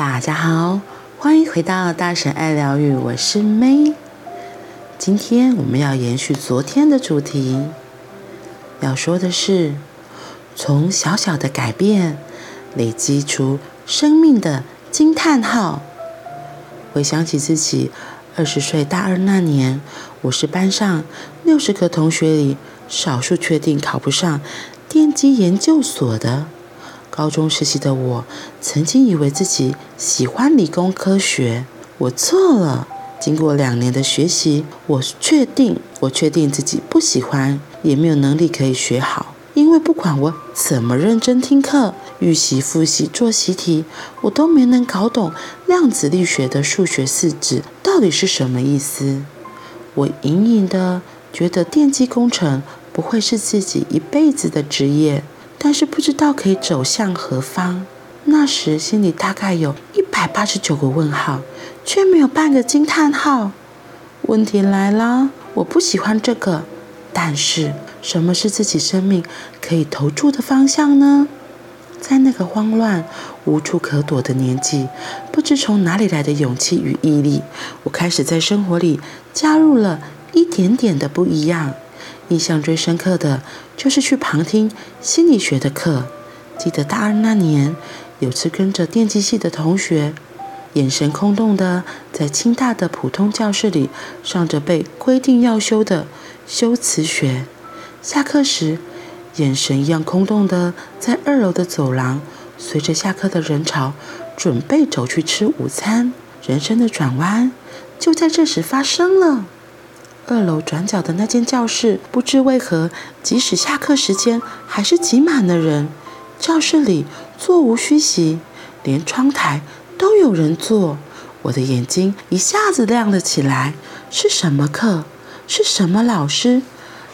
大家好，欢迎回到大神爱疗愈，我是 May。今天我们要延续昨天的主题，要说的是从小小的改变累积出生命的惊叹号。回想起自己二十岁大二那年，我是班上六十个同学里少数确定考不上电机研究所的。高中时期的我，曾经以为自己喜欢理工科学，我错了。经过两年的学习，我确定，我确定自己不喜欢，也没有能力可以学好。因为不管我怎么认真听课、预习、复习、做习题，我都没能搞懂量子力学的数学式子到底是什么意思。我隐隐的觉得电机工程不会是自己一辈子的职业。但是不知道可以走向何方，那时心里大概有一百八十九个问号，却没有半个惊叹号。问题来了，我不喜欢这个，但是什么是自己生命可以投注的方向呢？在那个慌乱、无处可躲的年纪，不知从哪里来的勇气与毅力，我开始在生活里加入了一点点的不一样。印象最深刻的就是去旁听心理学的课。记得大二那年，有次跟着电机系的同学，眼神空洞的在清大的普通教室里上着被规定要修的修辞学。下课时，眼神一样空洞的在二楼的走廊，随着下课的人潮，准备走去吃午餐。人生的转弯就在这时发生了。二楼转角的那间教室，不知为何，即使下课时间还是挤满了人。教室里座无虚席，连窗台都有人坐。我的眼睛一下子亮了起来。是什么课？是什么老师，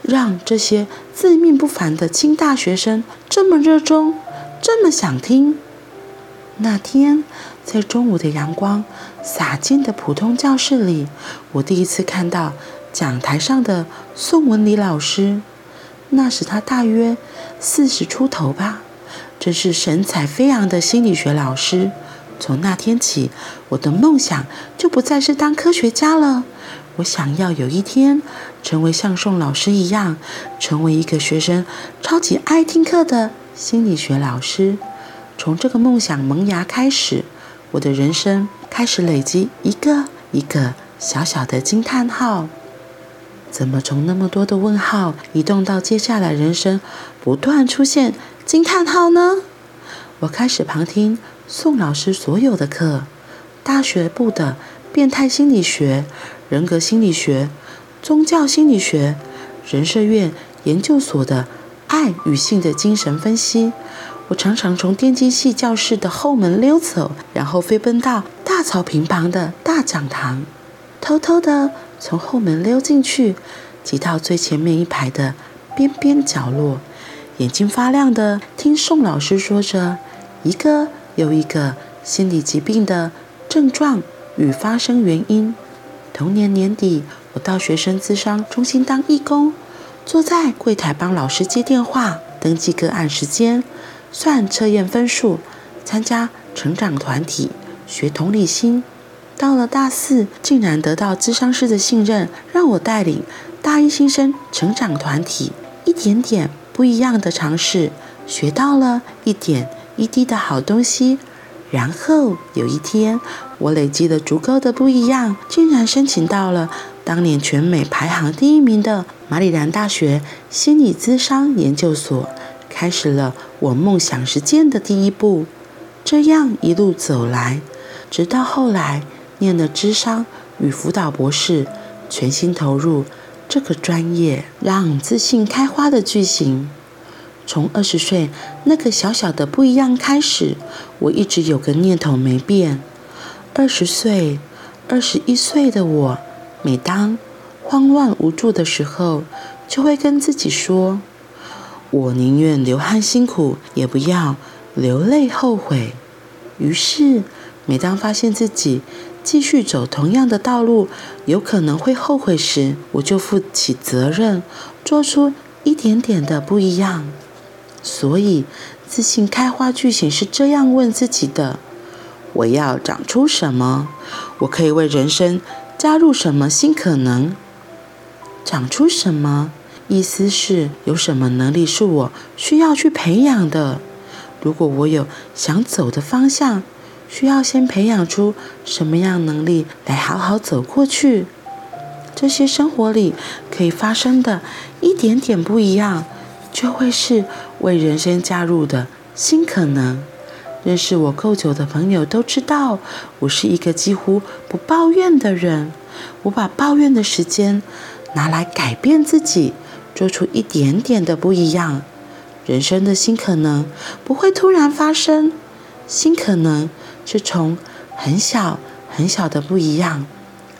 让这些自命不凡的清大学生这么热衷，这么想听？那天，在中午的阳光洒进的普通教室里，我第一次看到。讲台上的宋文礼老师，那时他大约四十出头吧，真是神采飞扬的心理学老师。从那天起，我的梦想就不再是当科学家了。我想要有一天成为像宋老师一样，成为一个学生超级爱听课的心理学老师。从这个梦想萌芽开始，我的人生开始累积一个一个小小的惊叹号。怎么从那么多的问号移动到接下来人生不断出现惊叹号呢？我开始旁听宋老师所有的课，大学部的变态心理学、人格心理学、宗教心理学、人社院研究所的爱与性的精神分析。我常常从电机系教室的后门溜走，然后飞奔到大草坪旁的大讲堂，偷偷的。从后门溜进去，挤到最前面一排的边边角落，眼睛发亮的听宋老师说着一个又一个心理疾病的症状与发生原因。同年年底，我到学生咨商中心当义工，坐在柜台帮老师接电话、登记个案时间、算测验分数、参加成长团体、学同理心。到了大四，竟然得到咨商师的信任，让我带领大一新生成长团体，一点点不一样的尝试，学到了一点一滴的好东西。然后有一天，我累积了足够的不一样，竟然申请到了当年全美排行第一名的马里兰大学心理咨商研究所，开始了我梦想实践的第一步。这样一路走来，直到后来。念了智商与辅导博士，全心投入这个专业，让自信开花的剧情。从二十岁那个小小的不一样开始，我一直有个念头没变。二十岁、二十一岁的我，每当慌乱无助的时候，就会跟自己说：“我宁愿流汗辛苦，也不要流泪后悔。”于是，每当发现自己继续走同样的道路，有可能会后悔时，我就负起责任，做出一点点的不一样。所以，自信开花剧情是这样问自己的：我要长出什么？我可以为人生加入什么新可能？长出什么？意思是有什么能力是我需要去培养的？如果我有想走的方向，需要先培养出什么样能力来好好走过去？这些生活里可以发生的一点点不一样，就会是为人生加入的新可能。认识我够久的朋友都知道，我是一个几乎不抱怨的人。我把抱怨的时间拿来改变自己，做出一点点的不一样。人生的新可能不会突然发生，新可能是从很小很小的不一样，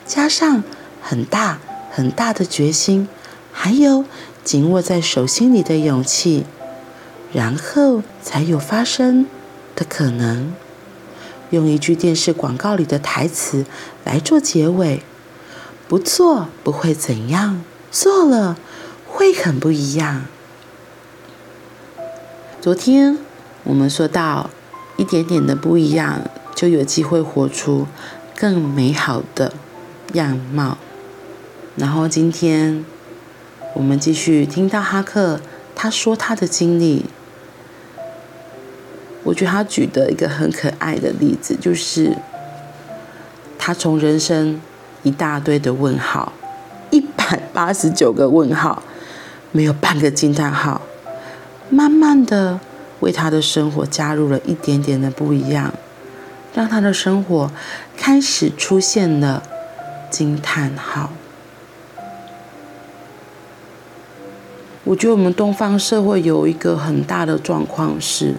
加上很大很大的决心，还有紧握在手心里的勇气，然后才有发生的可能。用一句电视广告里的台词来做结尾：不做不会怎样，做了会很不一样。昨天我们说到，一点点的不一样，就有机会活出更美好的样貌。然后今天我们继续听到哈克他说他的经历。我觉得他举的一个很可爱的例子，就是他从人生一大堆的问号，一百八十九个问号，没有半个惊叹号，慢慢的为他的生活加入了一点点的不一样，让他的生活开始出现了惊叹号。我觉得我们东方社会有一个很大的状况是。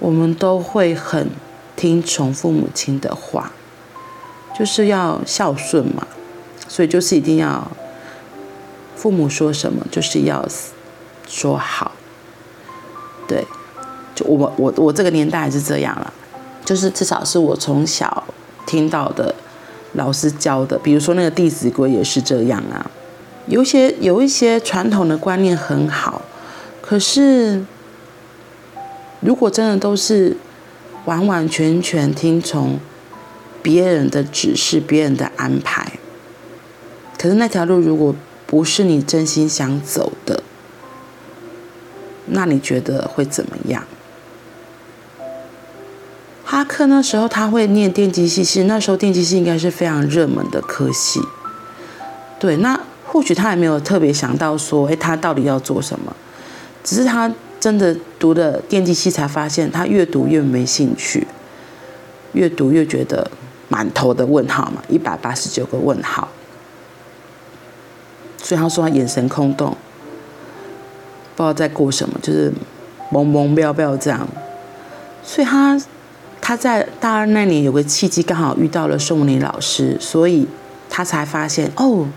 我们都会很听从父母亲的话，就是要孝顺嘛，所以就是一定要父母说什么就是要说好，对，就我我我这个年代是这样了，就是至少是我从小听到的老师教的，比如说那个《弟子规》也是这样啊，有些有一些传统的观念很好，可是。如果真的都是完完全全听从别人的指示、别人的安排，可是那条路如果不是你真心想走的，那你觉得会怎么样？哈克那时候他会念电机系，其实那时候电机系应该是非常热门的科系。对，那或许他也没有特别想到说，哎，他到底要做什么？只是他。真的读了电机系，才发现他越读越没兴趣，越读越觉得满头的问号嘛，一百八十九个问号。所以他说他眼神空洞，不知道在过什么，就是懵懵飙飙这样。所以他他在大二那年有个契机，刚好遇到了宋文林老师，所以他才发现哦，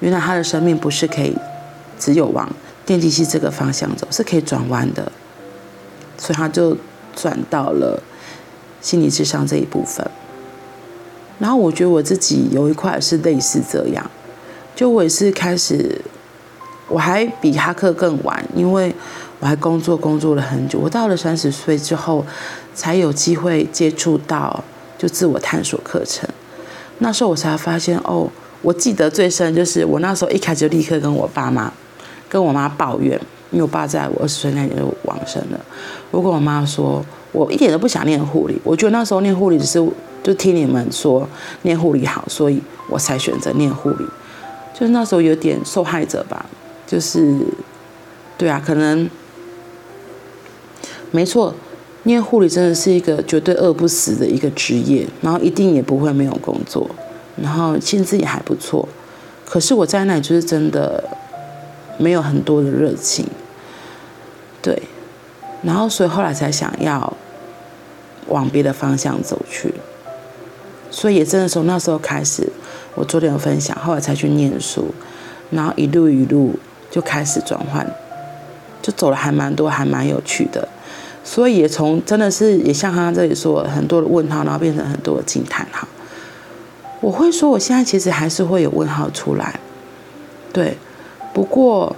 原来他的生命不是可以只有往。电机系这个方向走是可以转弯的，所以他就转到了心理智商这一部分。然后我觉得我自己有一块是类似这样，就我也是开始，我还比哈克更晚，因为我还工作工作了很久。我到了三十岁之后，才有机会接触到就自我探索课程。那时候我才发现，哦，我记得最深就是我那时候一开始就立刻跟我爸妈。跟我妈抱怨，因为我爸在我二十岁那年就往生了。我跟我妈说，我一点都不想念护理，我觉得那时候念护理只是就听你们说念护理好，所以我才选择念护理。就是那时候有点受害者吧，就是对啊，可能没错，念护理真的是一个绝对饿不死的一个职业，然后一定也不会没有工作，然后薪资也还不错。可是我在那里就是真的。没有很多的热情，对，然后所以后来才想要往别的方向走去，所以也真的从那时候开始，我昨天有分享，后来才去念书，然后一路一路就开始转换，就走了还蛮多，还蛮有趣的，所以也从真的是也像他这里说很多的问号，然后变成很多的惊叹号。我会说我现在其实还是会有问号出来，对。不过，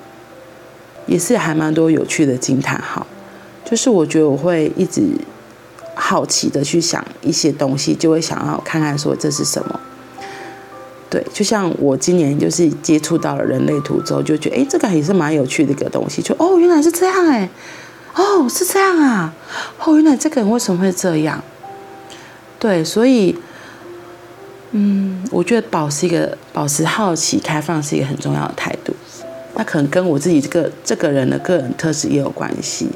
也是还蛮多有趣的惊叹号，就是我觉得我会一直好奇的去想一些东西，就会想要看看说这是什么。对，就像我今年就是接触到了人类图之后，就觉得哎，这个也是蛮有趣的一个东西。就哦，原来是这样哎，哦，是这样啊，哦，原来这个人为什么会这样？对，所以，嗯，我觉得保持一个保持好奇、开放是一个很重要的态度。那可能跟我自己这个这个人的个人特质也有关系。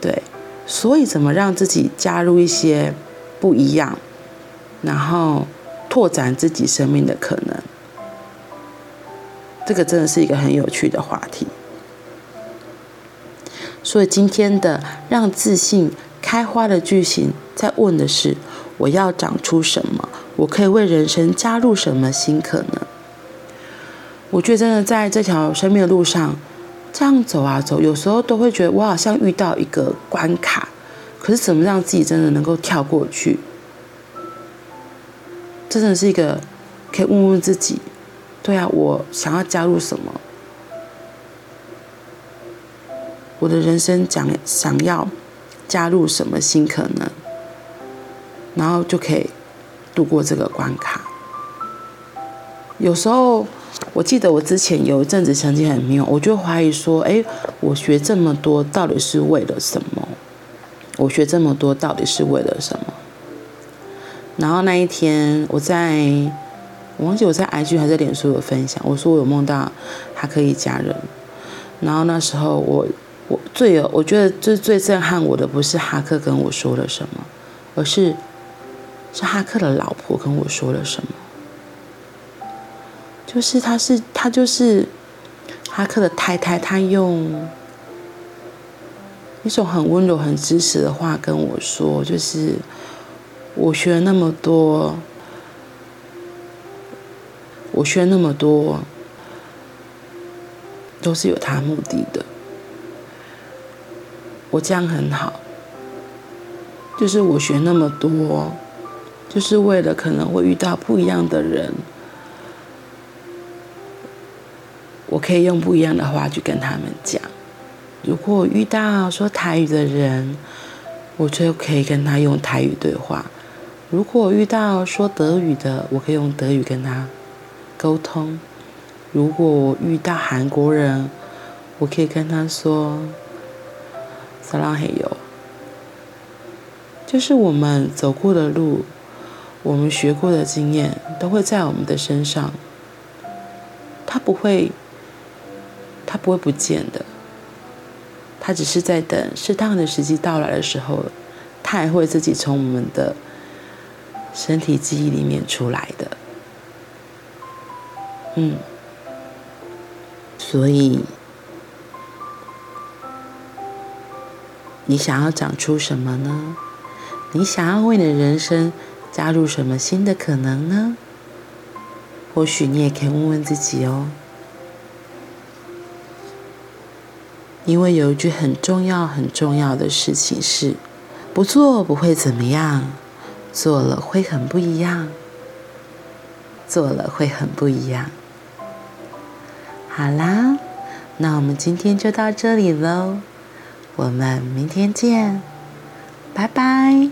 对，所以怎么让自己加入一些不一样，然后。拓展自己生命的可能，这个真的是一个很有趣的话题。所以今天的让自信开花的句型，在问的是：我要长出什么？我可以为人生加入什么新可能？我觉得真的在这条生命的路上，这样走啊走，有时候都会觉得我好像遇到一个关卡，可是怎么让自己真的能够跳过去？这真的是一个可以问问自己，对啊，我想要加入什么？我的人生讲想要加入什么新可能，然后就可以度过这个关卡。有时候我记得我之前有一阵子曾经很迷茫，我就怀疑说：哎，我学这么多到底是为了什么？我学这么多到底是为了什么？然后那一天，我在我忘记我在 IG 还是脸书有分享，我说我有梦到哈克一家人。然后那时候我我最有我觉得最最震撼我的不是哈克跟我说了什么，而是是哈克的老婆跟我说了什么。就是他是他就是哈克的太太，他用一种很温柔、很支持的话跟我说，就是。我学那么多，我学那么多，都是有他目的的。我这样很好，就是我学那么多，就是为了可能会遇到不一样的人，我可以用不一样的话去跟他们讲。如果我遇到说台语的人，我就可以跟他用台语对话。如果遇到说德语的，我可以用德语跟他沟通；如果我遇到韩国人，我可以跟他说“撒浪嘿哟”。就是我们走过的路，我们学过的经验，都会在我们的身上。他不会，他不会不见的。他只是在等适当的时机到来的时候，他还会自己从我们的。身体记忆里面出来的，嗯，所以你想要长出什么呢？你想要为你的人生加入什么新的可能呢？或许你也可以问问自己哦，因为有一句很重要、很重要的事情是：不做不会怎么样。做了会很不一样，做了会很不一样。好啦，那我们今天就到这里喽，我们明天见，拜拜。